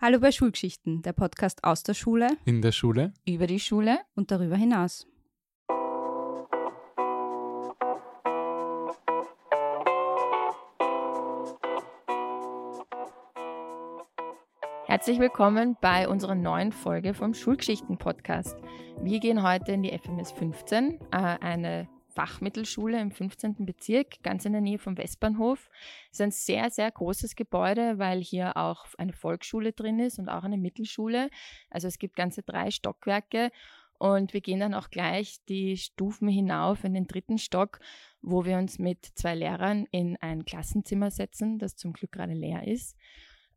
Hallo bei Schulgeschichten, der Podcast aus der Schule, In der Schule? Über die Schule? und darüber hinaus. Herzlich willkommen bei unserer neuen Folge vom Schulgeschichten-Podcast. Wir gehen heute in die FMS 15, äh, eine Fachmittelschule im 15. Bezirk, ganz in der Nähe vom Westbahnhof. Es ist ein sehr, sehr großes Gebäude, weil hier auch eine Volksschule drin ist und auch eine Mittelschule. Also es gibt ganze drei Stockwerke und wir gehen dann auch gleich die Stufen hinauf in den dritten Stock, wo wir uns mit zwei Lehrern in ein Klassenzimmer setzen, das zum Glück gerade leer ist.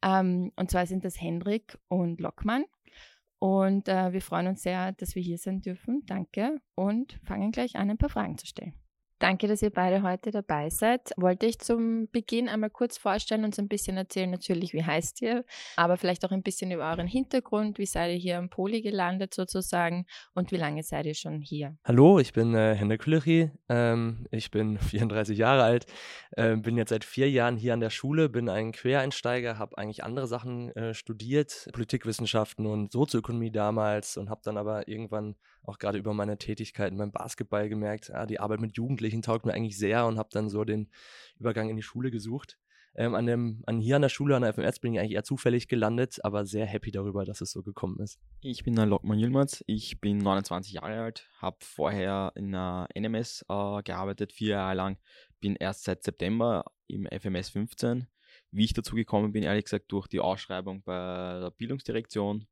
Ähm, und zwar sind das Hendrik und Lockmann. Und äh, wir freuen uns sehr, dass wir hier sein dürfen. Danke und fangen gleich an, ein paar Fragen zu stellen. Danke, dass ihr beide heute dabei seid. Wollte ich zum Beginn einmal kurz vorstellen und so ein bisschen erzählen, natürlich, wie heißt ihr, aber vielleicht auch ein bisschen über euren Hintergrund. Wie seid ihr hier am Poli gelandet sozusagen und wie lange seid ihr schon hier? Hallo, ich bin äh, Henrik Kühleri, ähm, ich bin 34 Jahre alt, äh, bin jetzt seit vier Jahren hier an der Schule, bin ein Quereinsteiger, habe eigentlich andere Sachen äh, studiert, Politikwissenschaften und Sozioökonomie damals und habe dann aber irgendwann auch gerade über meine Tätigkeiten beim Basketball gemerkt, ah, die Arbeit mit Jugendlichen taugt mir eigentlich sehr und habe dann so den Übergang in die Schule gesucht. Ähm, an, dem, an hier an der Schule, an der FMS, bin ich eigentlich eher zufällig gelandet, aber sehr happy darüber, dass es so gekommen ist. Ich bin der Lockmann Yilmaz, ich bin 29 Jahre alt, habe vorher in der NMS äh, gearbeitet, vier Jahre lang, bin erst seit September im FMS 15. Wie ich dazu gekommen bin, ehrlich gesagt, durch die Ausschreibung bei der Bildungsdirektion,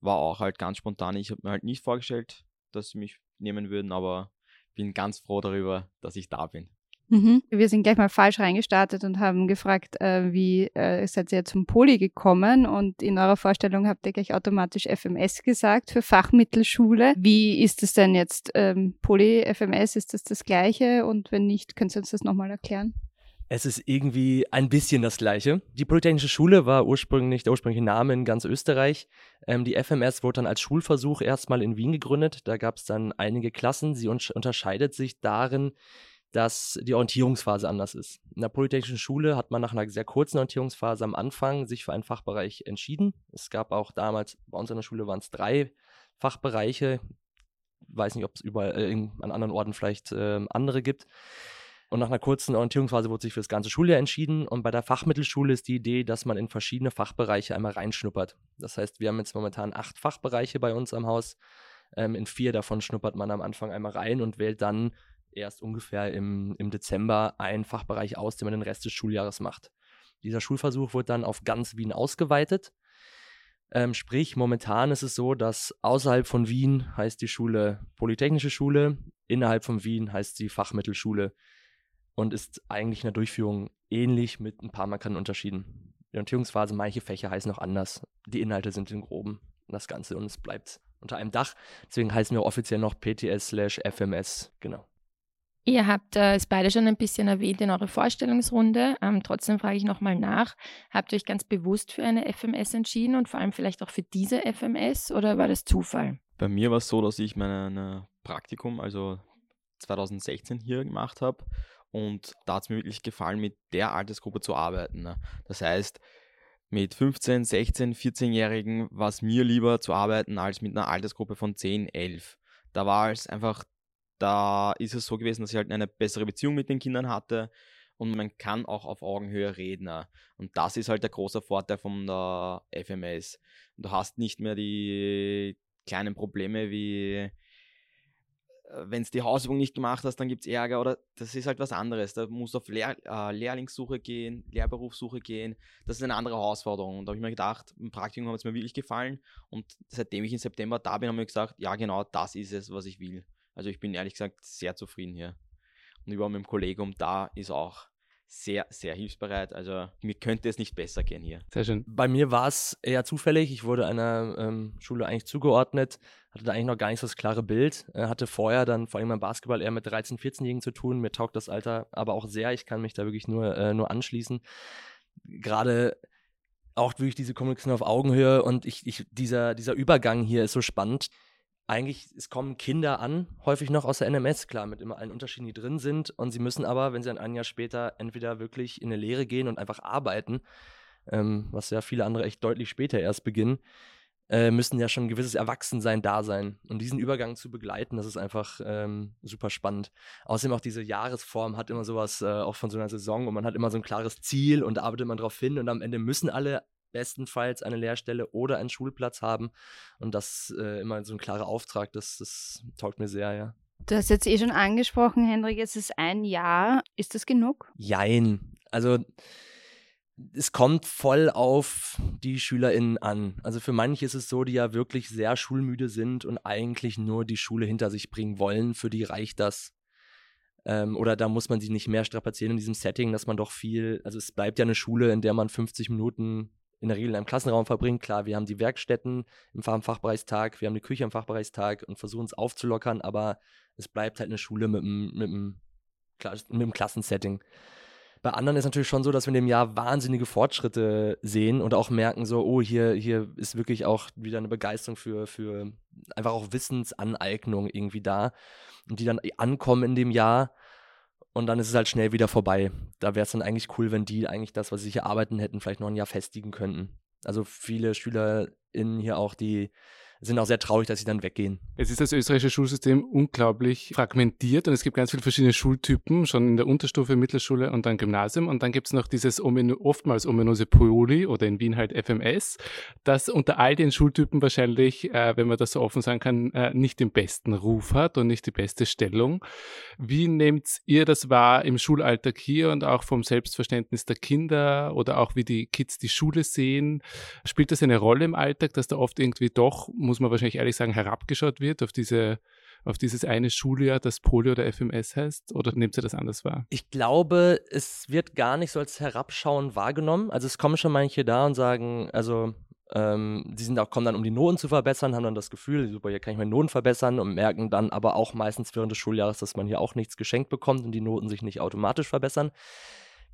war auch halt ganz spontan. Ich habe mir halt nicht vorgestellt, dass sie mich nehmen würden, aber bin ganz froh darüber, dass ich da bin. Mhm. Wir sind gleich mal falsch reingestartet und haben gefragt, äh, wie äh, seid ihr zum Poli gekommen? Und in eurer Vorstellung habt ihr gleich automatisch FMS gesagt für Fachmittelschule. Wie ist es denn jetzt? Ähm, Poli, FMS, ist das das Gleiche? Und wenn nicht, könnt ihr uns das nochmal erklären? Es ist irgendwie ein bisschen das Gleiche. Die Polytechnische Schule war ursprünglich der ursprüngliche Name in ganz Österreich. Ähm, die FMS wurde dann als Schulversuch erstmal in Wien gegründet. Da gab es dann einige Klassen. Sie un unterscheidet sich darin, dass die Orientierungsphase anders ist. In der Polytechnischen Schule hat man nach einer sehr kurzen Orientierungsphase am Anfang sich für einen Fachbereich entschieden. Es gab auch damals, bei uns an der Schule waren es drei Fachbereiche. Weiß nicht, ob es überall äh, in, an anderen Orten vielleicht äh, andere gibt. Und nach einer kurzen Orientierungsphase wurde sich für das ganze Schuljahr entschieden. Und bei der Fachmittelschule ist die Idee, dass man in verschiedene Fachbereiche einmal reinschnuppert. Das heißt, wir haben jetzt momentan acht Fachbereiche bei uns am Haus. Ähm, in vier davon schnuppert man am Anfang einmal rein und wählt dann erst ungefähr im, im Dezember einen Fachbereich aus, den man den Rest des Schuljahres macht. Dieser Schulversuch wird dann auf ganz Wien ausgeweitet. Ähm, sprich, momentan ist es so, dass außerhalb von Wien heißt die Schule Polytechnische Schule, innerhalb von Wien heißt sie Fachmittelschule und ist eigentlich in der Durchführung ähnlich mit ein paar markanten Unterschieden. Die Orientierungsphase, manche Fächer heißen auch anders. Die Inhalte sind im Groben das Ganze und es bleibt unter einem Dach. Deswegen heißen wir offiziell noch PTS slash FMS, genau. Ihr habt äh, es beide schon ein bisschen erwähnt in eurer Vorstellungsrunde. Ähm, trotzdem frage ich nochmal nach. Habt ihr euch ganz bewusst für eine FMS entschieden und vor allem vielleicht auch für diese FMS oder war das Zufall? Bei mir war es so, dass ich mein Praktikum, also 2016 hier gemacht habe und da hat es mir wirklich gefallen, mit der Altersgruppe zu arbeiten. Ne? Das heißt, mit 15, 16, 14-Jährigen war es mir lieber zu arbeiten als mit einer Altersgruppe von 10, 11. Da war es einfach, da ist es so gewesen, dass ich halt eine bessere Beziehung mit den Kindern hatte und man kann auch auf Augenhöhe reden. Ne? Und das ist halt der große Vorteil von der FMS. Du hast nicht mehr die kleinen Probleme wie wenn es die Hausübung nicht gemacht hast, dann gibt es Ärger oder das ist halt was anderes. Da musst du auf Lehr äh, Lehrlingssuche gehen, Lehrberufssuche gehen. Das ist eine andere Herausforderung. Und da habe ich mir gedacht, im Praktikum hat es mir wirklich gefallen. Und seitdem ich im September da bin, habe ich gesagt, ja genau, das ist es, was ich will. Also ich bin ehrlich gesagt sehr zufrieden hier. Und über meinem Kollegium da ist auch sehr, sehr hilfsbereit. Also mir könnte es nicht besser gehen hier. Sehr schön. Bei mir war es eher zufällig. Ich wurde einer ähm, Schule eigentlich zugeordnet, hatte da eigentlich noch gar nicht so das klare Bild. Äh, hatte vorher dann vor allem beim Basketball eher mit 13-, 14-Jährigen zu tun. Mir taugt das Alter aber auch sehr. Ich kann mich da wirklich nur, äh, nur anschließen. Gerade auch wirklich diese Kommunikation auf Augenhöhe und ich, ich, dieser, dieser Übergang hier ist so spannend eigentlich, es kommen Kinder an, häufig noch aus der NMS, klar, mit immer allen Unterschieden, die drin sind. Und sie müssen aber, wenn sie dann ein Jahr später entweder wirklich in eine Lehre gehen und einfach arbeiten, ähm, was ja viele andere echt deutlich später erst beginnen, äh, müssen ja schon ein gewisses Erwachsensein da sein. Und diesen Übergang zu begleiten, das ist einfach ähm, super spannend. Außerdem auch diese Jahresform hat immer sowas, äh, auch von so einer Saison, und man hat immer so ein klares Ziel und da arbeitet man drauf hin und am Ende müssen alle bestenfalls eine Lehrstelle oder einen Schulplatz haben. Und das äh, immer so ein klarer Auftrag, das, das taugt mir sehr, ja. Du hast jetzt eh schon angesprochen, Hendrik, es ist ein Jahr. Ist das genug? Jein. Also es kommt voll auf die SchülerInnen an. Also für manche ist es so, die ja wirklich sehr schulmüde sind und eigentlich nur die Schule hinter sich bringen wollen. Für die reicht das. Ähm, oder da muss man sie nicht mehr strapazieren in diesem Setting, dass man doch viel, also es bleibt ja eine Schule, in der man 50 Minuten in der Regel in einem Klassenraum verbringt. Klar, wir haben die Werkstätten im Fachbereichstag, wir haben die Küche im Fachbereichstag und versuchen es aufzulockern, aber es bleibt halt eine Schule mit einem, mit einem, mit einem Klassensetting. Bei anderen ist natürlich schon so, dass wir in dem Jahr wahnsinnige Fortschritte sehen und auch merken, so, oh, hier, hier ist wirklich auch wieder eine Begeisterung für, für einfach auch Wissensaneignung irgendwie da. Und die dann ankommen in dem Jahr und dann ist es halt schnell wieder vorbei. Da wäre es dann eigentlich cool, wenn die eigentlich das, was sie hier arbeiten hätten, vielleicht noch ein Jahr festigen könnten. Also viele SchülerInnen hier auch, die sind auch sehr traurig, dass sie dann weggehen. Es ist das österreichische Schulsystem unglaublich fragmentiert und es gibt ganz viele verschiedene Schultypen, schon in der Unterstufe, Mittelschule und dann Gymnasium. Und dann gibt es noch dieses oftmals ominöse Poli oder in Wien halt FMS, das unter all den Schultypen wahrscheinlich, äh, wenn man das so offen sagen kann, äh, nicht den besten Ruf hat und nicht die beste Stellung. Wie nehmt ihr das wahr im Schulalltag hier und auch vom Selbstverständnis der Kinder oder auch wie die Kids die Schule sehen? Spielt das eine Rolle im Alltag, dass da oft irgendwie doch muss man wahrscheinlich ehrlich sagen, herabgeschaut wird auf diese auf dieses eine Schuljahr, das Polio oder FMS heißt? Oder nimmt ihr das anders wahr? Ich glaube, es wird gar nicht so als Herabschauen wahrgenommen. Also es kommen schon manche da und sagen, also ähm, die sind auch, kommen dann, um die Noten zu verbessern, haben dann das Gefühl, super, hier kann ich meine Noten verbessern und merken dann aber auch meistens während des Schuljahres, dass man hier auch nichts geschenkt bekommt und die Noten sich nicht automatisch verbessern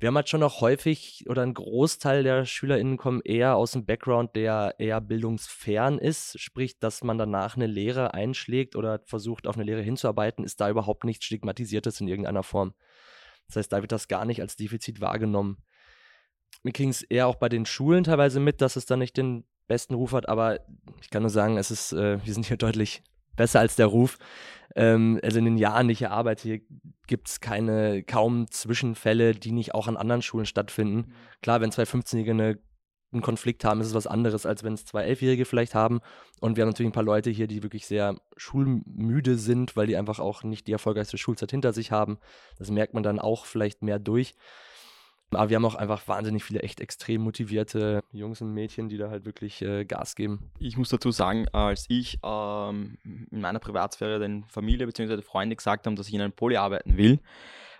wir haben halt schon noch häufig oder ein Großteil der SchülerInnen kommen eher aus dem Background, der eher bildungsfern ist, sprich, dass man danach eine Lehre einschlägt oder versucht, auf eine Lehre hinzuarbeiten, ist da überhaupt nichts Stigmatisiertes in irgendeiner Form. Das heißt, da wird das gar nicht als Defizit wahrgenommen. Wir kriegen es eher auch bei den Schulen teilweise mit, dass es da nicht den besten Ruf hat, aber ich kann nur sagen, es ist, äh, wir sind hier deutlich besser als der Ruf. Ähm, also in den Jahren, die ich hier arbeite, hier gibt es keine, kaum Zwischenfälle, die nicht auch an anderen Schulen stattfinden. Mhm. Klar, wenn zwei 15-Jährige eine, einen Konflikt haben, ist es was anderes, als wenn es zwei Elfjährige vielleicht haben. Und wir haben natürlich ein paar Leute hier, die wirklich sehr schulmüde sind, weil die einfach auch nicht die erfolgreichste Schulzeit hinter sich haben. Das merkt man dann auch vielleicht mehr durch. Aber wir haben auch einfach wahnsinnig viele echt extrem motivierte Jungs und Mädchen, die da halt wirklich äh, Gas geben. Ich muss dazu sagen, als ich ähm, in meiner Privatsphäre den Familie bzw. Freunde gesagt haben, dass ich in einem Poli arbeiten will,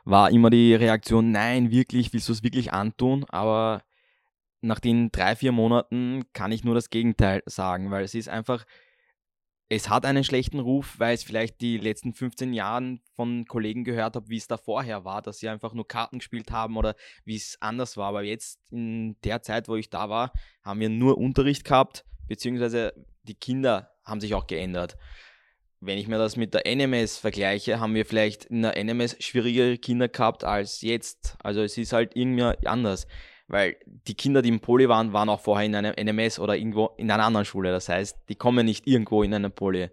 war immer die Reaktion, nein, wirklich, willst du es wirklich antun? Aber nach den drei, vier Monaten kann ich nur das Gegenteil sagen, weil es ist einfach es hat einen schlechten Ruf, weil es vielleicht die letzten 15 Jahren von Kollegen gehört habe, wie es da vorher war, dass sie einfach nur Karten gespielt haben oder wie es anders war. Aber jetzt in der Zeit, wo ich da war, haben wir nur Unterricht gehabt, beziehungsweise die Kinder haben sich auch geändert. Wenn ich mir das mit der NMS vergleiche, haben wir vielleicht in der NMS schwierigere Kinder gehabt als jetzt. Also es ist halt irgendwie anders weil die Kinder, die im Poli waren, waren auch vorher in einem NMS oder irgendwo in einer anderen Schule. Das heißt, die kommen nicht irgendwo in einem Poli.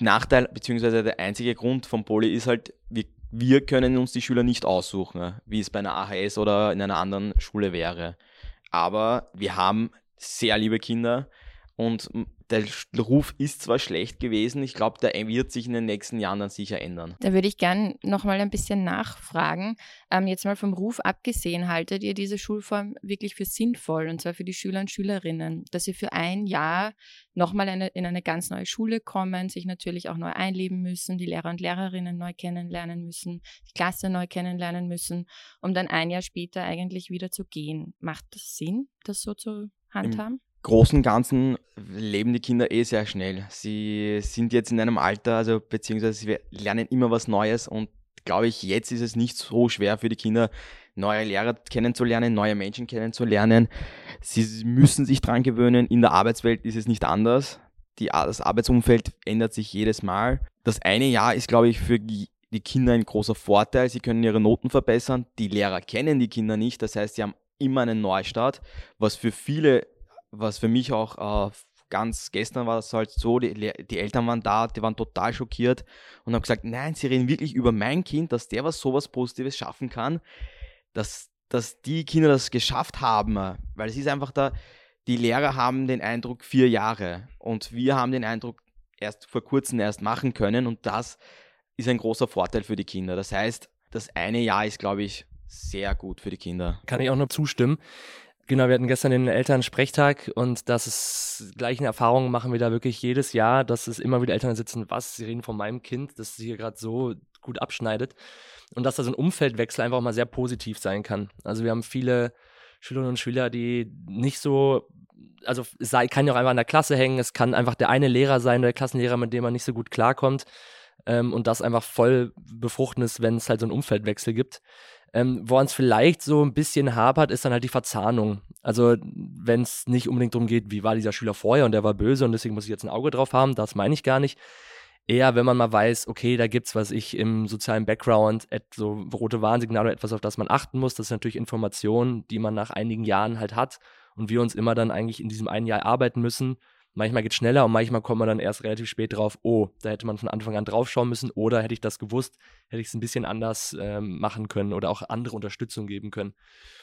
Nachteil, beziehungsweise der einzige Grund vom Poli ist halt, wir, wir können uns die Schüler nicht aussuchen, wie es bei einer AHS oder in einer anderen Schule wäre. Aber wir haben sehr liebe Kinder und der Ruf ist zwar schlecht gewesen, ich glaube, der wird sich in den nächsten Jahren dann sicher ändern. Da würde ich gern nochmal ein bisschen nachfragen. Ähm, jetzt mal vom Ruf abgesehen, haltet ihr diese Schulform wirklich für sinnvoll, und zwar für die Schüler und Schülerinnen, dass sie für ein Jahr nochmal eine, in eine ganz neue Schule kommen, sich natürlich auch neu einleben müssen, die Lehrer und Lehrerinnen neu kennenlernen müssen, die Klasse neu kennenlernen müssen, um dann ein Jahr später eigentlich wieder zu gehen. Macht das Sinn, das so zu handhaben? Im Großen Ganzen leben die Kinder eh sehr schnell. Sie sind jetzt in einem Alter, also beziehungsweise sie lernen immer was Neues und glaube ich, jetzt ist es nicht so schwer für die Kinder, neue Lehrer kennenzulernen, neue Menschen kennenzulernen. Sie müssen sich dran gewöhnen. In der Arbeitswelt ist es nicht anders. Die, das Arbeitsumfeld ändert sich jedes Mal. Das eine Jahr ist, glaube ich, für die Kinder ein großer Vorteil. Sie können ihre Noten verbessern. Die Lehrer kennen die Kinder nicht. Das heißt, sie haben immer einen Neustart, was für viele, was für mich auch äh, ganz gestern war es halt so, die, die, Eltern waren da, die waren total schockiert und haben gesagt, nein, sie reden wirklich über mein Kind, dass der was sowas Positives schaffen kann, dass, dass die Kinder das geschafft haben, weil es ist einfach da, die Lehrer haben den Eindruck vier Jahre und wir haben den Eindruck erst vor kurzem erst machen können und das ist ein großer Vorteil für die Kinder. Das heißt, das eine Jahr ist, glaube ich, sehr gut für die Kinder. Kann ich auch nur zustimmen. Genau, wir hatten gestern den Elternsprechtag und das ist gleichen Erfahrungen machen wir da wirklich jedes Jahr, dass es immer wieder Eltern sitzen, was, sie reden von meinem Kind, das hier gerade so gut abschneidet und dass da so ein Umfeldwechsel einfach mal sehr positiv sein kann. Also wir haben viele Schülerinnen und Schüler, die nicht so, also es kann ja auch einfach an der Klasse hängen, es kann einfach der eine Lehrer sein der Klassenlehrer, mit dem man nicht so gut klarkommt ähm, und das einfach voll befruchten ist, wenn es halt so einen Umfeldwechsel gibt. Ähm, Woran es vielleicht so ein bisschen hapert, ist dann halt die Verzahnung. Also, wenn es nicht unbedingt darum geht, wie war dieser Schüler vorher und der war böse und deswegen muss ich jetzt ein Auge drauf haben, das meine ich gar nicht. Eher, wenn man mal weiß, okay, da gibt es, was ich im sozialen Background, so rote Warnsignale, etwas, auf das man achten muss. Das ist natürlich Information, die man nach einigen Jahren halt hat und wir uns immer dann eigentlich in diesem einen Jahr arbeiten müssen, Manchmal geht schneller und manchmal kommt man dann erst relativ spät drauf, oh, da hätte man von Anfang an draufschauen müssen oder hätte ich das gewusst, hätte ich es ein bisschen anders ähm, machen können oder auch andere Unterstützung geben können.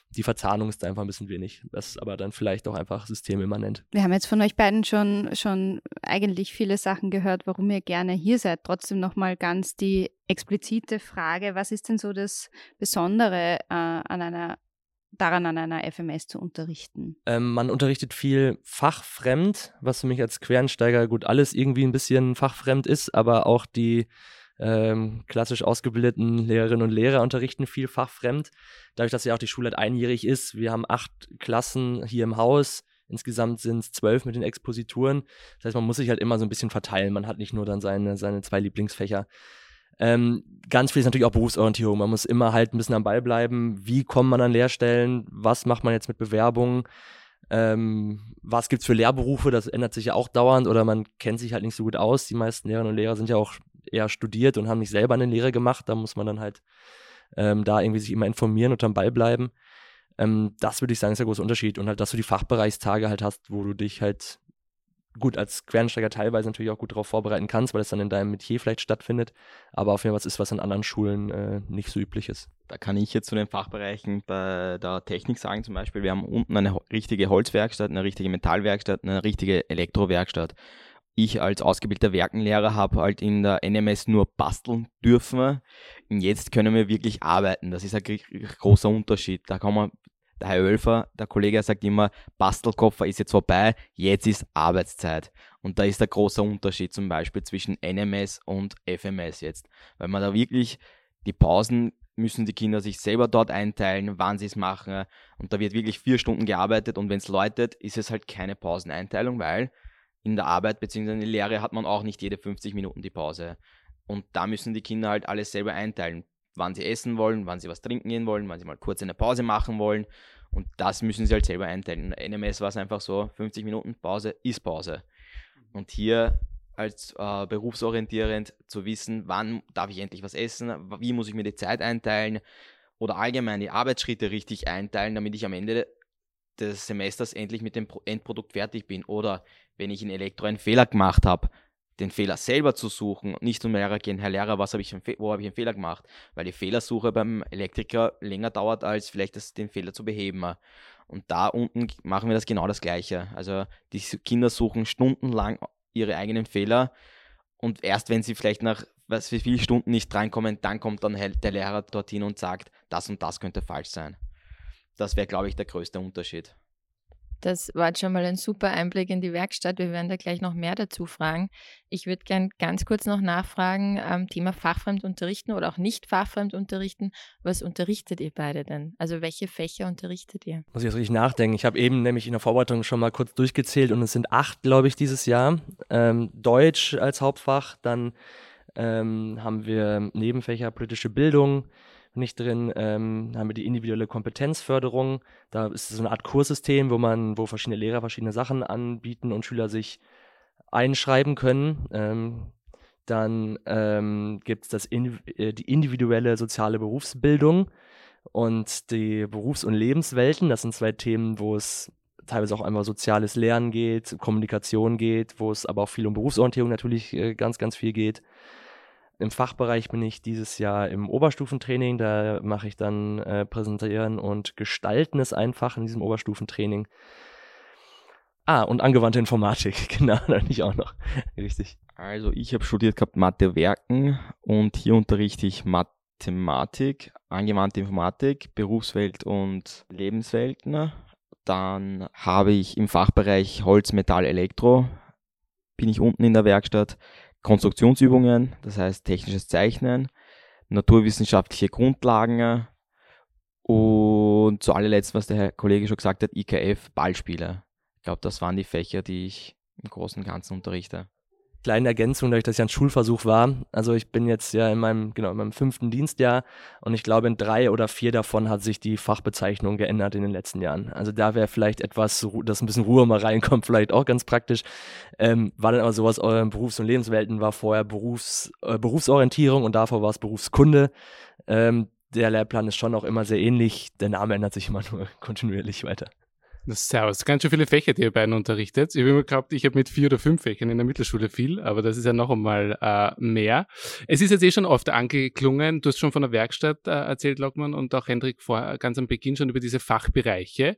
Die Verzahnung ist da einfach ein bisschen wenig. Das ist aber dann vielleicht auch einfach systemimmanent. Wir haben jetzt von euch beiden schon, schon eigentlich viele Sachen gehört, warum ihr gerne hier seid. Trotzdem nochmal ganz die explizite Frage, was ist denn so das Besondere äh, an einer daran an einer FMS zu unterrichten? Ähm, man unterrichtet viel fachfremd, was für mich als Quereinsteiger gut alles irgendwie ein bisschen fachfremd ist, aber auch die ähm, klassisch ausgebildeten Lehrerinnen und Lehrer unterrichten viel fachfremd. Dadurch, dass ja auch die Schule halt einjährig ist, wir haben acht Klassen hier im Haus. Insgesamt sind es zwölf mit den Exposituren. Das heißt, man muss sich halt immer so ein bisschen verteilen. Man hat nicht nur dann seine, seine zwei Lieblingsfächer. Ähm, ganz viel ist natürlich auch Berufsorientierung. Man muss immer halt ein bisschen am Ball bleiben. Wie kommt man an Lehrstellen? Was macht man jetzt mit Bewerbungen? Ähm, was gibt es für Lehrberufe? Das ändert sich ja auch dauernd oder man kennt sich halt nicht so gut aus. Die meisten Lehrerinnen und Lehrer sind ja auch eher studiert und haben nicht selber eine Lehre gemacht. Da muss man dann halt ähm, da irgendwie sich immer informieren und am Ball bleiben. Ähm, das würde ich sagen, ist der große Unterschied. Und halt, dass du die Fachbereichstage halt hast, wo du dich halt gut als Quereinsteiger teilweise natürlich auch gut darauf vorbereiten kannst, weil es dann in deinem Metier vielleicht stattfindet. Aber auf jeden Fall ist was in anderen Schulen äh, nicht so üblich ist. Da kann ich jetzt zu den Fachbereichen bei der Technik sagen, zum Beispiel, wir haben unten eine richtige Holzwerkstatt, eine richtige Metallwerkstatt, eine richtige Elektrowerkstatt. Ich als ausgebildeter Werkenlehrer habe halt in der NMS nur basteln dürfen. Jetzt können wir wirklich arbeiten. Das ist ein großer Unterschied. Da kann man der Herr Oelfer, der Kollege, sagt immer, Bastelkoffer ist jetzt vorbei, jetzt ist Arbeitszeit. Und da ist der große Unterschied zum Beispiel zwischen NMS und FMS jetzt. Weil man da wirklich die Pausen müssen die Kinder sich selber dort einteilen, wann sie es machen. Und da wird wirklich vier Stunden gearbeitet und wenn es läutet, ist es halt keine Pauseneinteilung, weil in der Arbeit bzw. in der Lehre hat man auch nicht jede 50 Minuten die Pause. Und da müssen die Kinder halt alles selber einteilen wann sie essen wollen, wann sie was trinken gehen wollen, wann sie mal kurz eine Pause machen wollen. Und das müssen sie halt selber einteilen. In NMS war es einfach so, 50 Minuten Pause ist Pause. Und hier als äh, berufsorientierend zu wissen, wann darf ich endlich was essen, wie muss ich mir die Zeit einteilen oder allgemein die Arbeitsschritte richtig einteilen, damit ich am Ende des Semesters endlich mit dem Endprodukt fertig bin. Oder wenn ich in Elektro einen Fehler gemacht habe, den Fehler selber zu suchen und nicht zum Lehrer gehen, Herr Lehrer, was habe ich wo habe ich einen Fehler gemacht? Weil die Fehlersuche beim Elektriker länger dauert, als vielleicht das, den Fehler zu beheben. Und da unten machen wir das genau das Gleiche. Also die Kinder suchen stundenlang ihre eigenen Fehler und erst wenn sie vielleicht nach was wie viele Stunden nicht reinkommen, dann kommt dann der Lehrer dorthin und sagt, das und das könnte falsch sein. Das wäre, glaube ich, der größte Unterschied. Das war jetzt schon mal ein super Einblick in die Werkstatt. Wir werden da gleich noch mehr dazu fragen. Ich würde gern ganz kurz noch nachfragen, ähm, Thema Fachfremd unterrichten oder auch nicht Fachfremd unterrichten. Was unterrichtet ihr beide denn? Also welche Fächer unterrichtet ihr? Muss ich jetzt richtig nachdenken. Ich habe eben nämlich in der Vorbereitung schon mal kurz durchgezählt und es sind acht, glaube ich, dieses Jahr. Ähm, Deutsch als Hauptfach, dann ähm, haben wir Nebenfächer politische Bildung, nicht drin. Ähm, haben wir die individuelle Kompetenzförderung. Da ist so eine Art Kurssystem, wo man, wo verschiedene Lehrer verschiedene Sachen anbieten und Schüler sich einschreiben können. Ähm, dann ähm, gibt es äh, die individuelle soziale Berufsbildung. und die Berufs- und Lebenswelten. Das sind zwei Themen, wo es teilweise auch einmal soziales Lernen geht, Kommunikation geht, wo es aber auch viel um Berufsorientierung natürlich äh, ganz, ganz viel geht. Im Fachbereich bin ich dieses Jahr im Oberstufentraining. Da mache ich dann äh, Präsentieren und Gestalten es einfach in diesem Oberstufentraining. Ah, und angewandte Informatik, genau, nicht auch noch. Richtig. Also ich habe studiert gehabt Mathe Werken und hier unterrichte ich Mathematik, angewandte Informatik, Berufswelt und Lebenswelten. Dann habe ich im Fachbereich Holz, Metall, Elektro, bin ich unten in der Werkstatt, Konstruktionsübungen, das heißt technisches Zeichnen, naturwissenschaftliche Grundlagen und zu allerletzt, was der Herr Kollege schon gesagt hat, IKF, Ballspiele. Ich glaube, das waren die Fächer, die ich im Großen und Ganzen unterrichte kleine Ergänzung, dadurch, dass ich ein Schulversuch war. Also ich bin jetzt ja in meinem, genau, in meinem fünften Dienstjahr und ich glaube, in drei oder vier davon hat sich die Fachbezeichnung geändert in den letzten Jahren. Also da wäre vielleicht etwas, dass ein bisschen Ruhe mal reinkommt, vielleicht auch ganz praktisch. Ähm, war dann aber sowas, euren Berufs- und Lebenswelten war vorher Berufs, äh, Berufsorientierung und davor war es Berufskunde. Ähm, der Lehrplan ist schon auch immer sehr ähnlich. Der Name ändert sich immer nur kontinuierlich weiter. Servus. Ganz schön viele Fächer, die ihr beiden unterrichtet. Ich habe immer gehabt, ich habe mit vier oder fünf Fächern in der Mittelschule viel, aber das ist ja noch einmal äh, mehr. Es ist jetzt eh schon oft angeklungen. Du hast schon von der Werkstatt äh, erzählt, Lockmann, und auch Hendrik vor, ganz am Beginn schon über diese Fachbereiche.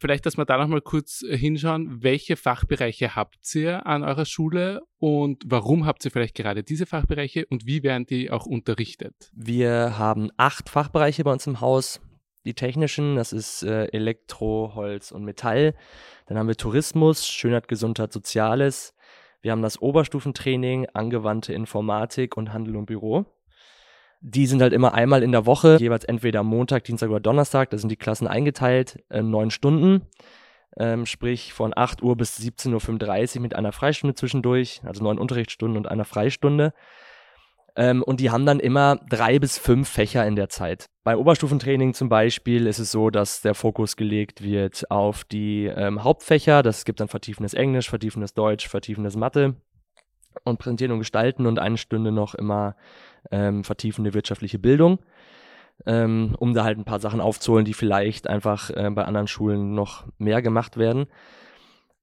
Vielleicht, dass wir da noch mal kurz hinschauen. Welche Fachbereiche habt ihr an eurer Schule und warum habt ihr vielleicht gerade diese Fachbereiche und wie werden die auch unterrichtet? Wir haben acht Fachbereiche bei uns im Haus die technischen, das ist äh, Elektro, Holz und Metall. Dann haben wir Tourismus, Schönheit, Gesundheit, Soziales. Wir haben das Oberstufentraining, angewandte Informatik und Handel und Büro. Die sind halt immer einmal in der Woche, jeweils entweder Montag, Dienstag oder Donnerstag. Da sind die Klassen eingeteilt, äh, neun Stunden. Ähm, sprich von 8 Uhr bis 17.35 Uhr mit einer Freistunde zwischendurch, also neun Unterrichtsstunden und einer Freistunde. Ähm, und die haben dann immer drei bis fünf Fächer in der Zeit. Beim Oberstufentraining zum Beispiel ist es so, dass der Fokus gelegt wird auf die ähm, Hauptfächer. Das gibt dann vertiefendes Englisch, vertiefendes Deutsch, vertiefendes Mathe und Präsentieren und Gestalten und eine Stunde noch immer ähm, vertiefende wirtschaftliche Bildung, ähm, um da halt ein paar Sachen aufzuholen, die vielleicht einfach äh, bei anderen Schulen noch mehr gemacht werden.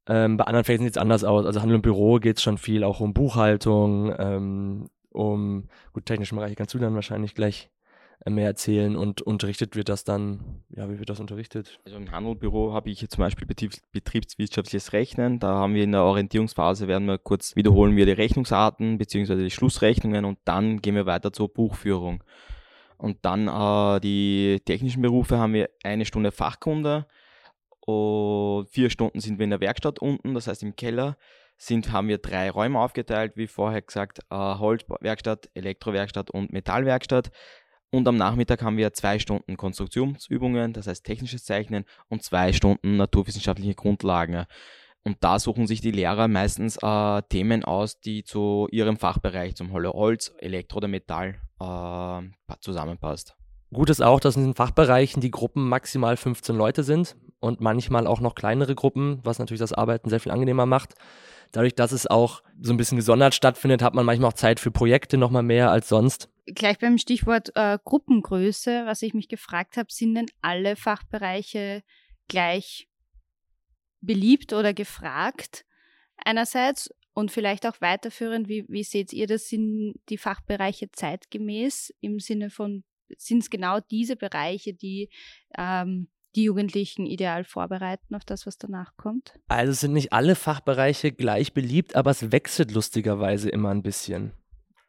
Ähm, bei anderen Fächern sieht es anders aus. Also Handel und Büro geht es schon viel auch um Buchhaltung, ähm, um, gut, technischen Bereich kannst du dann wahrscheinlich gleich äh, mehr erzählen und unterrichtet wird das dann, ja, wie wird das unterrichtet? Also im Handelbüro habe ich zum Beispiel betriebswirtschaftliches Rechnen. Da haben wir in der Orientierungsphase, werden wir kurz wiederholen wir die Rechnungsarten bzw. die Schlussrechnungen und dann gehen wir weiter zur Buchführung. Und dann äh, die technischen Berufe haben wir eine Stunde Fachkunde und vier Stunden sind wir in der Werkstatt unten, das heißt im Keller sind, haben wir drei Räume aufgeteilt, wie vorher gesagt, äh, Holzwerkstatt, Elektrowerkstatt und Metallwerkstatt. Und am Nachmittag haben wir zwei Stunden Konstruktionsübungen, das heißt technisches Zeichnen, und zwei Stunden naturwissenschaftliche Grundlagen. Und da suchen sich die Lehrer meistens äh, Themen aus, die zu ihrem Fachbereich, zum Holz, Elektro oder Metall äh, zusammenpasst. Gut ist auch, dass in den Fachbereichen die Gruppen maximal 15 Leute sind und manchmal auch noch kleinere Gruppen, was natürlich das Arbeiten sehr viel angenehmer macht dadurch, dass es auch so ein bisschen gesondert stattfindet, hat man manchmal auch Zeit für Projekte nochmal mehr als sonst. Gleich beim Stichwort äh, Gruppengröße, was ich mich gefragt habe, sind denn alle Fachbereiche gleich beliebt oder gefragt einerseits und vielleicht auch weiterführend, wie, wie seht ihr das, sind die Fachbereiche zeitgemäß im Sinne von, sind es genau diese Bereiche, die ähm, die Jugendlichen ideal vorbereiten auf das, was danach kommt? Also sind nicht alle Fachbereiche gleich beliebt, aber es wechselt lustigerweise immer ein bisschen.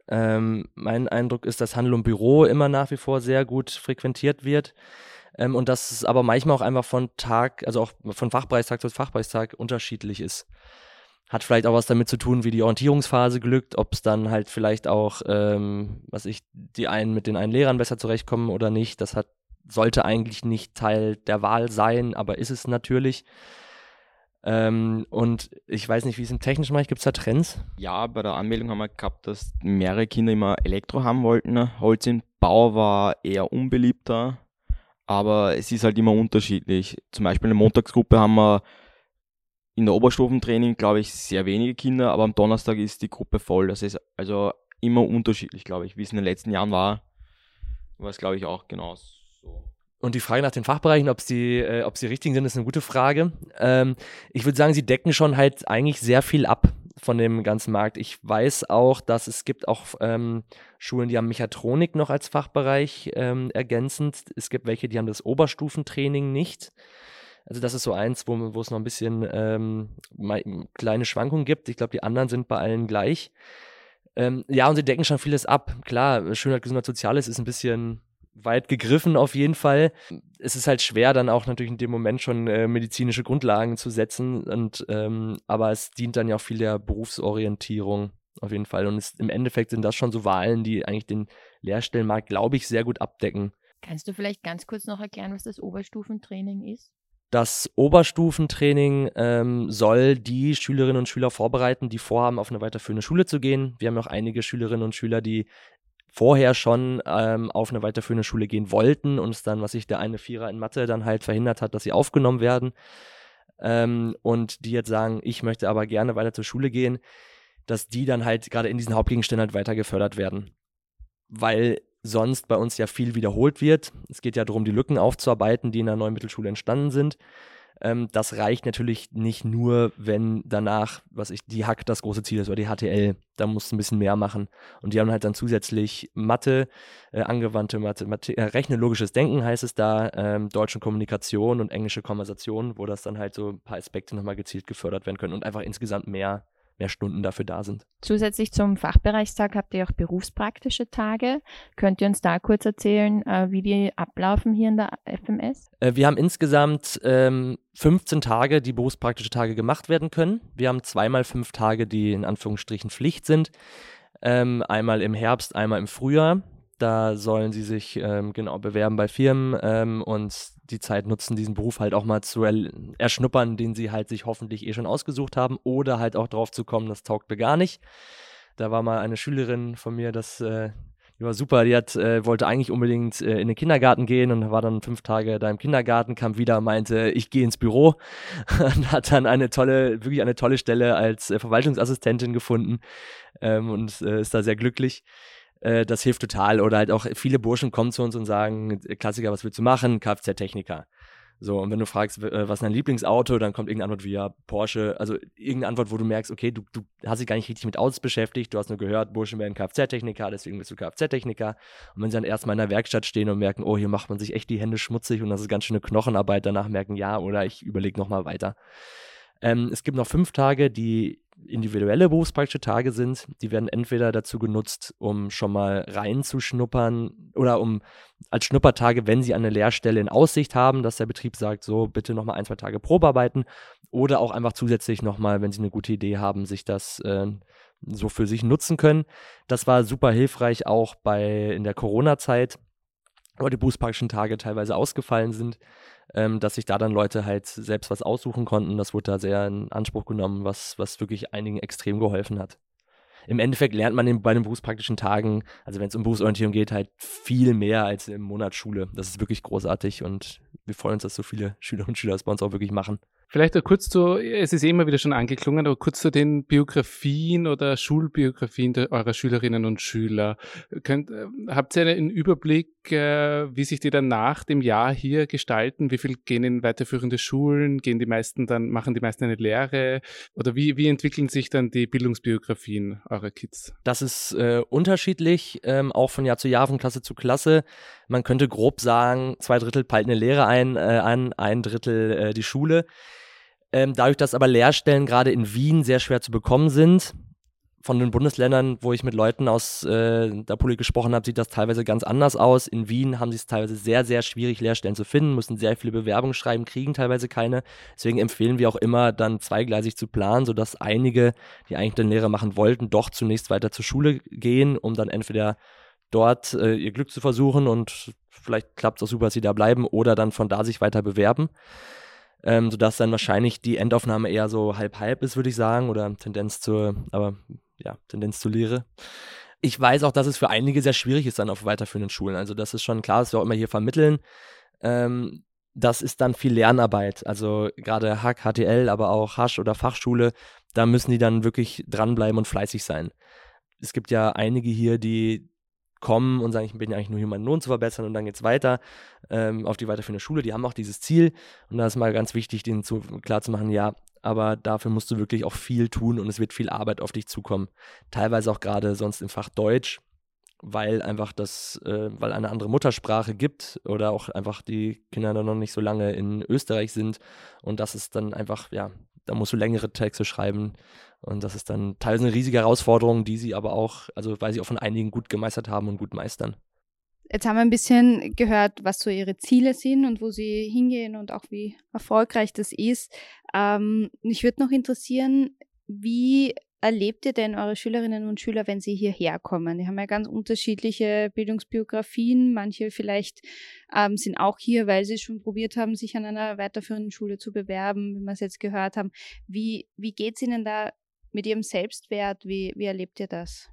Ähm, mein Eindruck ist, dass Handel und Büro immer nach wie vor sehr gut frequentiert wird. Ähm, und dass es aber manchmal auch einfach von Tag, also auch von Fachbereichstag zu Fachbereichstag unterschiedlich ist. Hat vielleicht auch was damit zu tun, wie die Orientierungsphase glückt, ob es dann halt vielleicht auch, ähm, was ich, die einen mit den einen Lehrern besser zurechtkommen oder nicht. Das hat sollte eigentlich nicht Teil der Wahl sein, aber ist es natürlich. Ähm, und ich weiß nicht, wie es im technischen Bereich gibt es da Trends? Ja, bei der Anmeldung haben wir gehabt, dass mehrere Kinder immer Elektro haben wollten. Holz im Bau war eher unbeliebter, aber es ist halt immer unterschiedlich. Zum Beispiel in der Montagsgruppe haben wir in der Oberstufentraining, glaube ich, sehr wenige Kinder, aber am Donnerstag ist die Gruppe voll. Das ist also immer unterschiedlich, glaube ich, wie es in den letzten Jahren war. War es, glaube ich, auch genauso so. Und die Frage nach den Fachbereichen, ob sie, äh, ob sie richtig sind, ist eine gute Frage. Ähm, ich würde sagen, sie decken schon halt eigentlich sehr viel ab von dem ganzen Markt. Ich weiß auch, dass es gibt auch ähm, Schulen, die haben Mechatronik noch als Fachbereich ähm, ergänzend. Es gibt welche, die haben das Oberstufentraining nicht. Also das ist so eins, wo, wo es noch ein bisschen ähm, kleine Schwankungen gibt. Ich glaube, die anderen sind bei allen gleich. Ähm, ja, und sie decken schon vieles ab. Klar, Schönheit, Gesundheit, Soziales ist ein bisschen weit gegriffen auf jeden Fall. Es ist halt schwer, dann auch natürlich in dem Moment schon äh, medizinische Grundlagen zu setzen. Und, ähm, aber es dient dann ja auch viel der Berufsorientierung auf jeden Fall. Und es, im Endeffekt sind das schon so Wahlen, die eigentlich den Lehrstellenmarkt, glaube ich, sehr gut abdecken. Kannst du vielleicht ganz kurz noch erklären, was das Oberstufentraining ist? Das Oberstufentraining ähm, soll die Schülerinnen und Schüler vorbereiten, die vorhaben, auf eine weiterführende Schule zu gehen. Wir haben auch einige Schülerinnen und Schüler, die vorher schon ähm, auf eine weiterführende Schule gehen wollten und es dann, was sich der eine Vierer in Mathe dann halt verhindert hat, dass sie aufgenommen werden. Ähm, und die jetzt sagen, ich möchte aber gerne weiter zur Schule gehen, dass die dann halt gerade in diesen Hauptgegenständen halt weiter gefördert werden. Weil sonst bei uns ja viel wiederholt wird. Es geht ja darum, die Lücken aufzuarbeiten, die in der neuen Mittelschule entstanden sind. Ähm, das reicht natürlich nicht nur, wenn danach, was ich, die Hack das große Ziel ist oder die HTL. Da musst du ein bisschen mehr machen. Und die haben halt dann zusätzlich Mathe, äh, angewandte Mathe, Mathe äh, rechnologisches Denken heißt es da, ähm, deutsche Kommunikation und englische Konversation, wo das dann halt so ein paar Aspekte nochmal gezielt gefördert werden können und einfach insgesamt mehr mehr Stunden dafür da sind. Zusätzlich zum Fachbereichstag habt ihr auch berufspraktische Tage. Könnt ihr uns da kurz erzählen, äh, wie die ablaufen hier in der FMS? Äh, wir haben insgesamt ähm, 15 Tage, die berufspraktische Tage gemacht werden können. Wir haben zweimal fünf Tage, die in Anführungsstrichen Pflicht sind. Ähm, einmal im Herbst, einmal im Frühjahr. Da sollen sie sich ähm, genau bewerben bei Firmen ähm, und die Zeit nutzen, diesen Beruf halt auch mal zu er erschnuppern, den sie halt sich hoffentlich eh schon ausgesucht haben oder halt auch drauf zu kommen, das taugt mir gar nicht. Da war mal eine Schülerin von mir, das äh, die war super, die hat, äh, wollte eigentlich unbedingt äh, in den Kindergarten gehen und war dann fünf Tage da im Kindergarten, kam wieder, meinte, ich gehe ins Büro und hat dann eine tolle, wirklich eine tolle Stelle als äh, Verwaltungsassistentin gefunden ähm, und äh, ist da sehr glücklich. Äh, das hilft total. Oder halt auch viele Burschen kommen zu uns und sagen, Klassiker, was willst du machen? Kfz-Techniker. So, und wenn du fragst, äh, was ist dein Lieblingsauto, dann kommt irgendeine Antwort wie ja, Porsche. Also irgendeine Antwort, wo du merkst, okay, du, du hast dich gar nicht richtig mit Autos beschäftigt, du hast nur gehört, Burschen werden Kfz-Techniker, deswegen bist du Kfz-Techniker. Und wenn sie dann erstmal in der Werkstatt stehen und merken, oh, hier macht man sich echt die Hände schmutzig und das ist ganz schöne Knochenarbeit, danach merken, ja, oder ich überlege nochmal weiter. Ähm, es gibt noch fünf Tage, die individuelle berufspraktische Tage sind. Die werden entweder dazu genutzt, um schon mal reinzuschnuppern oder um als Schnuppertage, wenn sie eine Lehrstelle in Aussicht haben, dass der Betrieb sagt, so bitte nochmal ein, zwei Tage Probearbeiten oder auch einfach zusätzlich nochmal, wenn sie eine gute Idee haben, sich das äh, so für sich nutzen können. Das war super hilfreich auch bei in der Corona-Zeit, wo die berufspraktischen Tage teilweise ausgefallen sind ähm, dass sich da dann Leute halt selbst was aussuchen konnten. Das wurde da sehr in Anspruch genommen, was, was wirklich einigen extrem geholfen hat. Im Endeffekt lernt man in, bei den berufspraktischen Tagen, also wenn es um Berufsorientierung geht, halt viel mehr als im Monat Schule. Das ist wirklich großartig und wir freuen uns, dass so viele Schülerinnen und Schüler das bei uns auch wirklich machen. Vielleicht auch kurz zu, es ist eh immer wieder schon angeklungen, aber kurz zu den Biografien oder Schulbiografien der, eurer Schülerinnen und Schüler. Könnt, äh, habt ihr einen Überblick, äh, wie sich die dann nach dem Jahr hier gestalten? Wie viel gehen in weiterführende Schulen? Gehen die meisten dann, machen die meisten eine Lehre? Oder wie, wie entwickeln sich dann die Bildungsbiografien eurer Kids? Das ist äh, unterschiedlich, ähm, auch von Jahr zu Jahr, von Klasse zu Klasse. Man könnte grob sagen, zwei Drittel peilt eine Lehre ein, äh, an, ein Drittel äh, die Schule. Ähm, dadurch, dass aber Lehrstellen gerade in Wien sehr schwer zu bekommen sind, von den Bundesländern, wo ich mit Leuten aus äh, der Politik gesprochen habe, sieht das teilweise ganz anders aus. In Wien haben sie es teilweise sehr, sehr schwierig, Lehrstellen zu finden, müssen sehr viele Bewerbungen schreiben, kriegen teilweise keine. Deswegen empfehlen wir auch immer, dann zweigleisig zu planen, sodass einige, die eigentlich den Lehrer machen wollten, doch zunächst weiter zur Schule gehen, um dann entweder dort äh, ihr Glück zu versuchen und vielleicht klappt es auch super, dass sie da bleiben oder dann von da sich weiter bewerben ähm, sodass dann wahrscheinlich die Endaufnahme eher so halb-halb ist, würde ich sagen, oder Tendenz zur, aber ja, Tendenz zur Lehre. Ich weiß auch, dass es für einige sehr schwierig ist dann auf weiterführenden Schulen. Also das ist schon klar, dass wir auch immer hier vermitteln. Ähm, das ist dann viel Lernarbeit. Also gerade Hack, HTL, aber auch Hasch oder Fachschule, da müssen die dann wirklich dranbleiben und fleißig sein. Es gibt ja einige hier, die kommen und sagen, ich bin ja eigentlich nur hier, meinen Lohn zu verbessern und dann geht es weiter ähm, auf die weiterführende Schule. Die haben auch dieses Ziel und da ist mal ganz wichtig, denen zu, klar zu machen, ja, aber dafür musst du wirklich auch viel tun und es wird viel Arbeit auf dich zukommen. Teilweise auch gerade sonst im Fach Deutsch, weil einfach das, äh, weil eine andere Muttersprache gibt oder auch einfach die Kinder dann noch nicht so lange in Österreich sind und das ist dann einfach, ja, da musst du längere Texte schreiben und das ist dann teilweise eine riesige Herausforderung, die sie aber auch, also weil sie auch von einigen gut gemeistert haben und gut meistern. Jetzt haben wir ein bisschen gehört, was so ihre Ziele sind und wo sie hingehen und auch wie erfolgreich das ist. Ähm, mich würde noch interessieren, wie erlebt ihr denn eure Schülerinnen und Schüler, wenn sie hierher kommen? Die haben ja ganz unterschiedliche Bildungsbiografien. Manche vielleicht ähm, sind auch hier, weil sie schon probiert haben, sich an einer weiterführenden Schule zu bewerben, wie wir es jetzt gehört haben. Wie, wie geht es ihnen da mit ihrem Selbstwert? Wie, wie erlebt ihr das?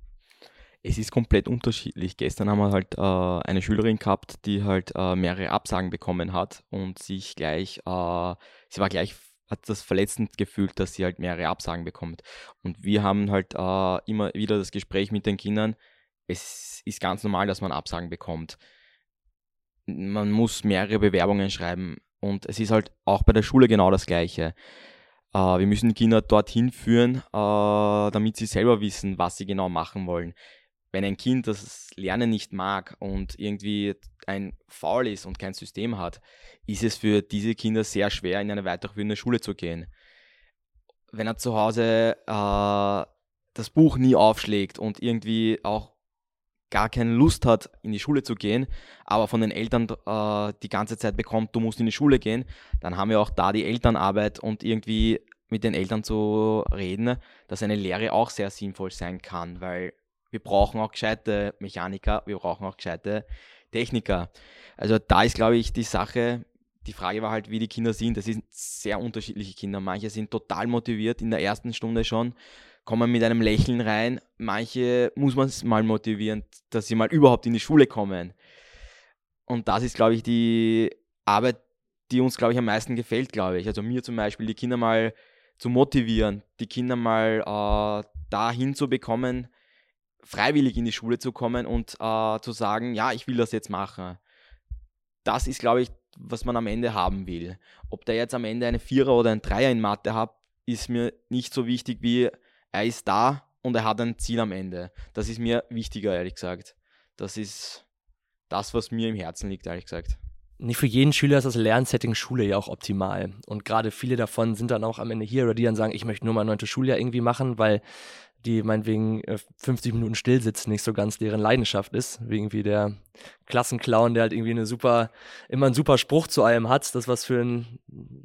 Es ist komplett unterschiedlich. Gestern haben wir halt äh, eine Schülerin gehabt, die halt äh, mehrere Absagen bekommen hat und sich gleich, äh, sie war gleich, hat das verletzend gefühlt, dass sie halt mehrere Absagen bekommt. Und wir haben halt äh, immer wieder das Gespräch mit den Kindern. Es ist ganz normal, dass man Absagen bekommt. Man muss mehrere Bewerbungen schreiben und es ist halt auch bei der Schule genau das Gleiche. Äh, wir müssen Kinder dorthin führen, äh, damit sie selber wissen, was sie genau machen wollen wenn ein Kind das Lernen nicht mag und irgendwie ein faul ist und kein System hat, ist es für diese Kinder sehr schwer, in eine weiterführende Schule zu gehen. Wenn er zu Hause äh, das Buch nie aufschlägt und irgendwie auch gar keine Lust hat, in die Schule zu gehen, aber von den Eltern äh, die ganze Zeit bekommt, du musst in die Schule gehen, dann haben wir auch da die Elternarbeit und irgendwie mit den Eltern zu reden, dass eine Lehre auch sehr sinnvoll sein kann, weil wir brauchen auch gescheite Mechaniker, wir brauchen auch gescheite Techniker. Also da ist, glaube ich, die Sache, die Frage war halt, wie die Kinder sind. Das sind sehr unterschiedliche Kinder. Manche sind total motiviert in der ersten Stunde schon, kommen mit einem Lächeln rein. Manche muss man es mal motivieren, dass sie mal überhaupt in die Schule kommen. Und das ist, glaube ich, die Arbeit, die uns, glaube ich, am meisten gefällt, glaube ich. Also mir zum Beispiel, die Kinder mal zu motivieren, die Kinder mal äh, dahin zu bekommen, freiwillig in die Schule zu kommen und äh, zu sagen, ja, ich will das jetzt machen. Das ist, glaube ich, was man am Ende haben will. Ob der jetzt am Ende eine Vierer oder ein Dreier in Mathe hat, ist mir nicht so wichtig wie er ist da und er hat ein Ziel am Ende. Das ist mir wichtiger, ehrlich gesagt. Das ist das, was mir im Herzen liegt, ehrlich gesagt. Nicht für jeden Schüler ist das Lernsetting Schule ja auch optimal. Und gerade viele davon sind dann auch am Ende hier oder die dann sagen, ich möchte nur mein neunte Schuljahr irgendwie machen, weil die meinetwegen 50 äh, Minuten still sitzen, nicht so ganz deren Leidenschaft ist. Wie irgendwie der Klassenclown, der halt irgendwie eine super, immer einen super Spruch zu allem hat. Das, was für einen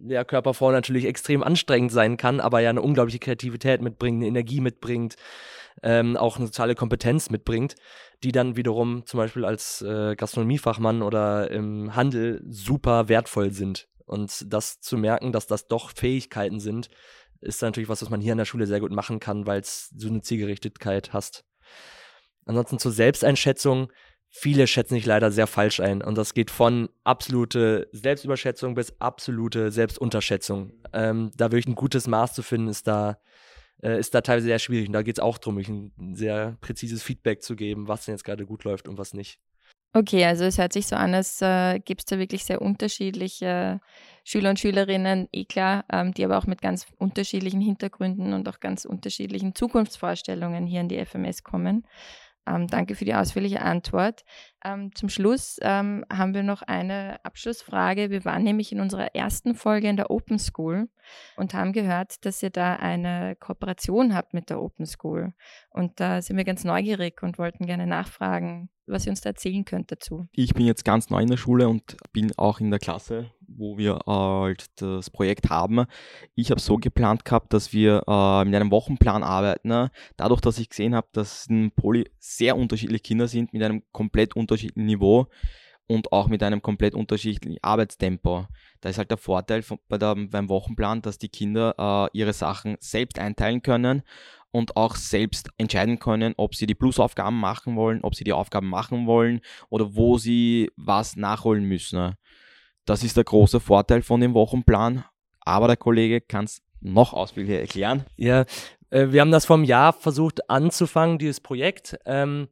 Lehrkörperfrau natürlich extrem anstrengend sein kann, aber ja eine unglaubliche Kreativität mitbringt, eine Energie mitbringt, ähm, auch eine soziale Kompetenz mitbringt, die dann wiederum zum Beispiel als äh, Gastronomiefachmann oder im Handel super wertvoll sind. Und das zu merken, dass das doch Fähigkeiten sind, ist natürlich was, was man hier an der Schule sehr gut machen kann, weil es so eine Zielgerichtetheit hast. Ansonsten zur Selbsteinschätzung. Viele schätzen sich leider sehr falsch ein. Und das geht von absolute Selbstüberschätzung bis absolute Selbstunterschätzung. Ähm, da wirklich ein gutes Maß zu finden, ist da, äh, ist da teilweise sehr schwierig. Und da geht es auch darum, ein sehr präzises Feedback zu geben, was denn jetzt gerade gut läuft und was nicht. Okay, also es hört sich so an, als äh, gibt es da wirklich sehr unterschiedliche Schüler und Schülerinnen, eh klar, ähm, die aber auch mit ganz unterschiedlichen Hintergründen und auch ganz unterschiedlichen Zukunftsvorstellungen hier in die FMS kommen. Ähm, danke für die ausführliche Antwort. Ähm, zum Schluss ähm, haben wir noch eine Abschlussfrage. Wir waren nämlich in unserer ersten Folge in der Open School und haben gehört, dass ihr da eine Kooperation habt mit der Open School. Und da sind wir ganz neugierig und wollten gerne nachfragen, was ihr uns da erzählen könnt dazu. Ich bin jetzt ganz neu in der Schule und bin auch in der Klasse, wo wir halt das Projekt haben. Ich habe so geplant gehabt, dass wir äh, mit einem Wochenplan arbeiten. Ne? Dadurch, dass ich gesehen habe, dass in Poli sehr unterschiedliche Kinder sind mit einem komplett unterschiedlichen Niveau und auch mit einem komplett unterschiedlichen Arbeitstempo. Da ist halt der Vorteil von, bei der, beim Wochenplan, dass die Kinder äh, ihre Sachen selbst einteilen können und auch selbst entscheiden können, ob sie die Plusaufgaben machen wollen, ob sie die Aufgaben machen wollen oder wo sie was nachholen müssen. Das ist der große Vorteil von dem Wochenplan. Aber der Kollege kann es noch ausführlicher erklären. Ja, äh, wir haben das vom Jahr versucht anzufangen, dieses Projekt. Ähm,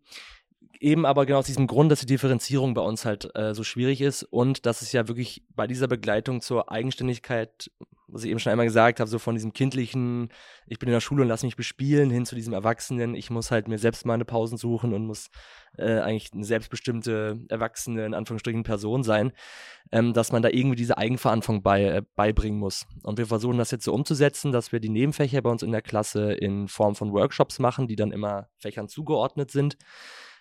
eben aber genau aus diesem Grund, dass die Differenzierung bei uns halt äh, so schwierig ist und dass es ja wirklich bei dieser Begleitung zur Eigenständigkeit, was ich eben schon einmal gesagt habe, so von diesem kindlichen, ich bin in der Schule und lass mich bespielen, hin zu diesem Erwachsenen, ich muss halt mir selbst meine Pausen suchen und muss äh, eigentlich eine selbstbestimmte, erwachsene, in Anführungsstrichen, Person sein, ähm, dass man da irgendwie diese Eigenverantwortung bei, äh, beibringen muss. Und wir versuchen das jetzt so umzusetzen, dass wir die Nebenfächer bei uns in der Klasse in Form von Workshops machen, die dann immer Fächern zugeordnet sind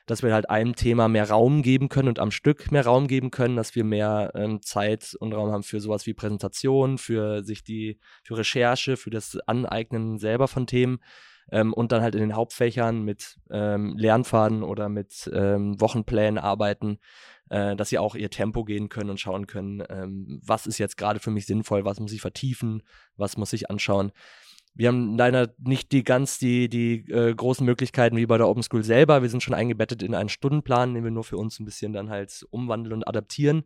dass wir halt einem Thema mehr Raum geben können und am Stück mehr Raum geben können, dass wir mehr ähm, Zeit und Raum haben für sowas wie Präsentation, für sich die, für Recherche, für das Aneignen selber von Themen ähm, und dann halt in den Hauptfächern mit ähm, Lernfaden oder mit ähm, Wochenplänen arbeiten, äh, dass sie auch ihr Tempo gehen können und schauen können, ähm, was ist jetzt gerade für mich sinnvoll, was muss ich vertiefen, was muss ich anschauen. Wir haben leider nicht die ganz die, die äh, großen Möglichkeiten wie bei der Open School selber. Wir sind schon eingebettet in einen Stundenplan, den wir nur für uns ein bisschen dann halt umwandeln und adaptieren.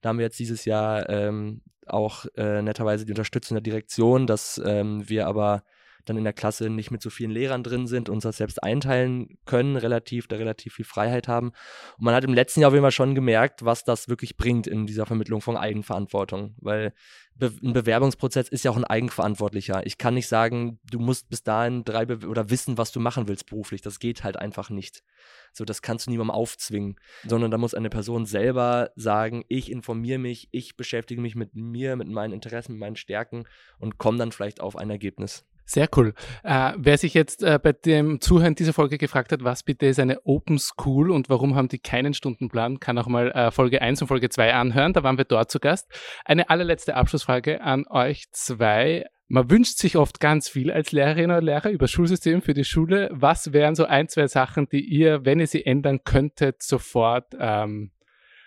Da haben wir jetzt dieses Jahr ähm, auch äh, netterweise die Unterstützung der Direktion, dass ähm, wir aber dann in der Klasse nicht mit so vielen Lehrern drin sind, uns das selbst einteilen können, relativ, da relativ viel Freiheit haben. Und man hat im letzten Jahr auf jeden Fall schon gemerkt, was das wirklich bringt in dieser Vermittlung von Eigenverantwortung, weil Be ein Bewerbungsprozess ist ja auch ein eigenverantwortlicher. Ich kann nicht sagen, du musst bis dahin drei Be oder wissen, was du machen willst beruflich. Das geht halt einfach nicht. So, das kannst du niemandem aufzwingen, sondern da muss eine Person selber sagen, ich informiere mich, ich beschäftige mich mit mir, mit meinen Interessen, mit meinen Stärken und komme dann vielleicht auf ein Ergebnis. Sehr cool. Äh, wer sich jetzt äh, bei dem Zuhören dieser Folge gefragt hat, was bitte ist eine Open School und warum haben die keinen Stundenplan, kann auch mal äh, Folge 1 und Folge 2 anhören. Da waren wir dort zu Gast. Eine allerletzte Abschlussfrage an euch zwei. Man wünscht sich oft ganz viel als Lehrerin oder Lehrer über Schulsystem für die Schule. Was wären so ein, zwei Sachen, die ihr, wenn ihr sie ändern könntet, sofort ähm,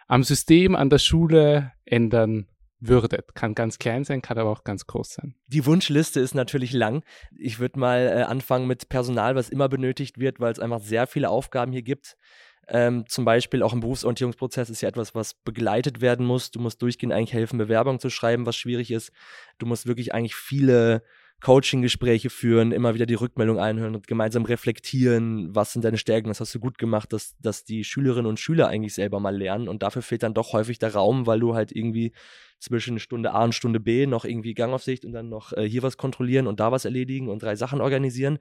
am System, an der Schule ändern würdet. Kann ganz klein sein, kann aber auch ganz groß sein. Die Wunschliste ist natürlich lang. Ich würde mal äh, anfangen mit Personal, was immer benötigt wird, weil es einfach sehr viele Aufgaben hier gibt. Ähm, zum Beispiel auch im Berufsorientierungsprozess ist ja etwas, was begleitet werden muss. Du musst durchgehend eigentlich helfen, Bewerbungen zu schreiben, was schwierig ist. Du musst wirklich eigentlich viele Coaching-Gespräche führen, immer wieder die Rückmeldung einhören und gemeinsam reflektieren, was sind deine Stärken, was hast du gut gemacht, dass, dass die Schülerinnen und Schüler eigentlich selber mal lernen. Und dafür fehlt dann doch häufig der Raum, weil du halt irgendwie zwischen Stunde A und Stunde B noch irgendwie Gangaufsicht und dann noch äh, hier was kontrollieren und da was erledigen und drei Sachen organisieren.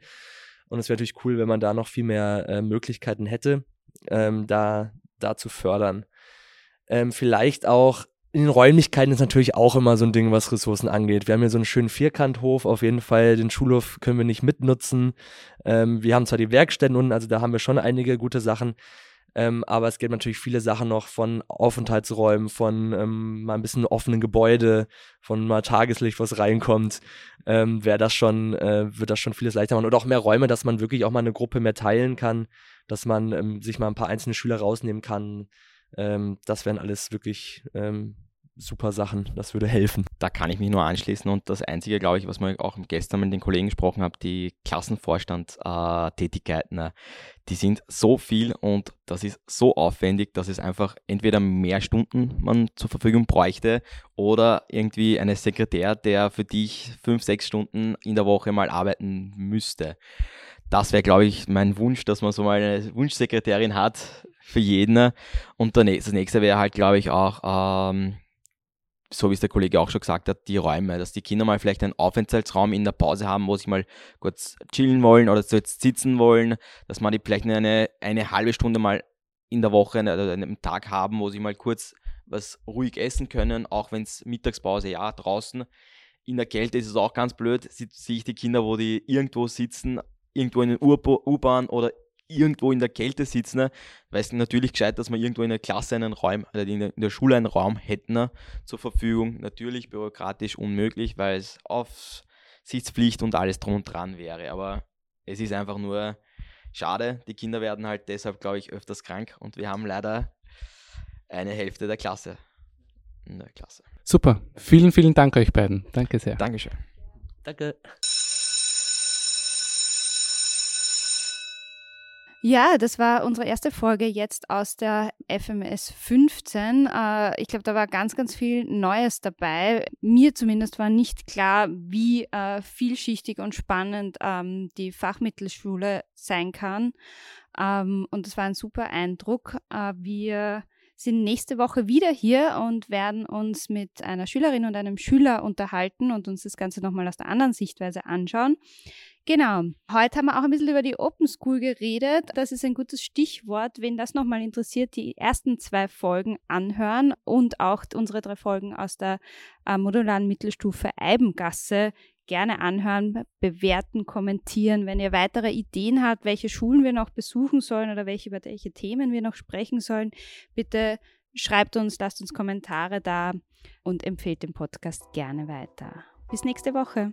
Und es wäre natürlich cool, wenn man da noch viel mehr äh, Möglichkeiten hätte, ähm, da, da zu fördern. Ähm, vielleicht auch in den Räumlichkeiten ist natürlich auch immer so ein Ding, was Ressourcen angeht. Wir haben hier so einen schönen Vierkanthof, auf jeden Fall. Den Schulhof können wir nicht mitnutzen. Ähm, wir haben zwar die Werkstätten unten, also da haben wir schon einige gute Sachen. Ähm, aber es gibt natürlich viele Sachen noch von Aufenthaltsräumen, von ähm, mal ein bisschen offenen Gebäude, von mal Tageslicht, was reinkommt. Ähm, Wäre das schon, äh, wird das schon vieles leichter machen. Oder auch mehr Räume, dass man wirklich auch mal eine Gruppe mehr teilen kann, dass man ähm, sich mal ein paar einzelne Schüler rausnehmen kann. Ähm, das wären alles wirklich ähm, super Sachen. Das würde helfen. Da kann ich mich nur anschließen. Und das Einzige, glaube ich, was wir auch gestern mit den Kollegen gesprochen haben, die Klassenvorstandstätigkeiten, äh, die sind so viel und das ist so aufwendig, dass es einfach entweder mehr Stunden man zur Verfügung bräuchte oder irgendwie eine Sekretär, der für dich fünf, sechs Stunden in der Woche mal arbeiten müsste. Das wäre, glaube ich, mein Wunsch, dass man so mal eine Wunschsekretärin hat für jeden. Und das nächste wäre halt, glaube ich, auch ähm, so wie es der Kollege auch schon gesagt hat, die Räume, dass die Kinder mal vielleicht einen Aufenthaltsraum in der Pause haben, wo sie mal kurz chillen wollen oder so jetzt sitzen wollen, dass man die vielleicht eine, eine halbe Stunde mal in der Woche oder einem Tag haben, wo sie mal kurz was ruhig essen können, auch wenn es Mittagspause, ja, draußen. In der Kälte ist es auch ganz blöd, sehe ich die Kinder, wo die irgendwo sitzen, irgendwo in den U-Bahn oder irgendwo in der Kälte sitzen, ne? weil es natürlich gescheit, dass wir irgendwo in der Klasse einen Raum, oder also in der, in der Schule einen Raum hätten ne? zur Verfügung. Natürlich bürokratisch unmöglich, weil es Aufsichtspflicht und alles drum und dran wäre. Aber es ist einfach nur schade. Die Kinder werden halt deshalb, glaube ich, öfters krank und wir haben leider eine Hälfte der Klasse in der Klasse. Super. Vielen, vielen Dank euch beiden. Danke sehr. Dankeschön. Danke. Ja, das war unsere erste Folge jetzt aus der FMS 15. Äh, ich glaube, da war ganz, ganz viel Neues dabei. Mir zumindest war nicht klar, wie äh, vielschichtig und spannend ähm, die Fachmittelschule sein kann. Ähm, und das war ein super Eindruck. Äh, wir sind nächste Woche wieder hier und werden uns mit einer Schülerin und einem Schüler unterhalten und uns das Ganze nochmal aus der anderen Sichtweise anschauen. Genau. Heute haben wir auch ein bisschen über die Open School geredet. Das ist ein gutes Stichwort. Wen das nochmal interessiert, die ersten zwei Folgen anhören und auch unsere drei Folgen aus der äh, modularen Mittelstufe Eibengasse gerne anhören, bewerten, kommentieren. Wenn ihr weitere Ideen habt, welche Schulen wir noch besuchen sollen oder welche, über welche Themen wir noch sprechen sollen, bitte schreibt uns, lasst uns Kommentare da und empfehlt den Podcast gerne weiter. Bis nächste Woche.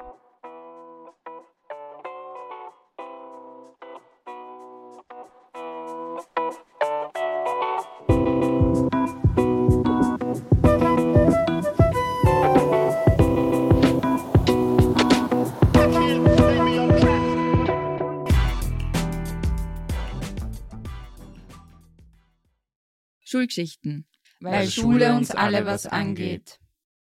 Schulgeschichten, weil Schule uns alle was angeht.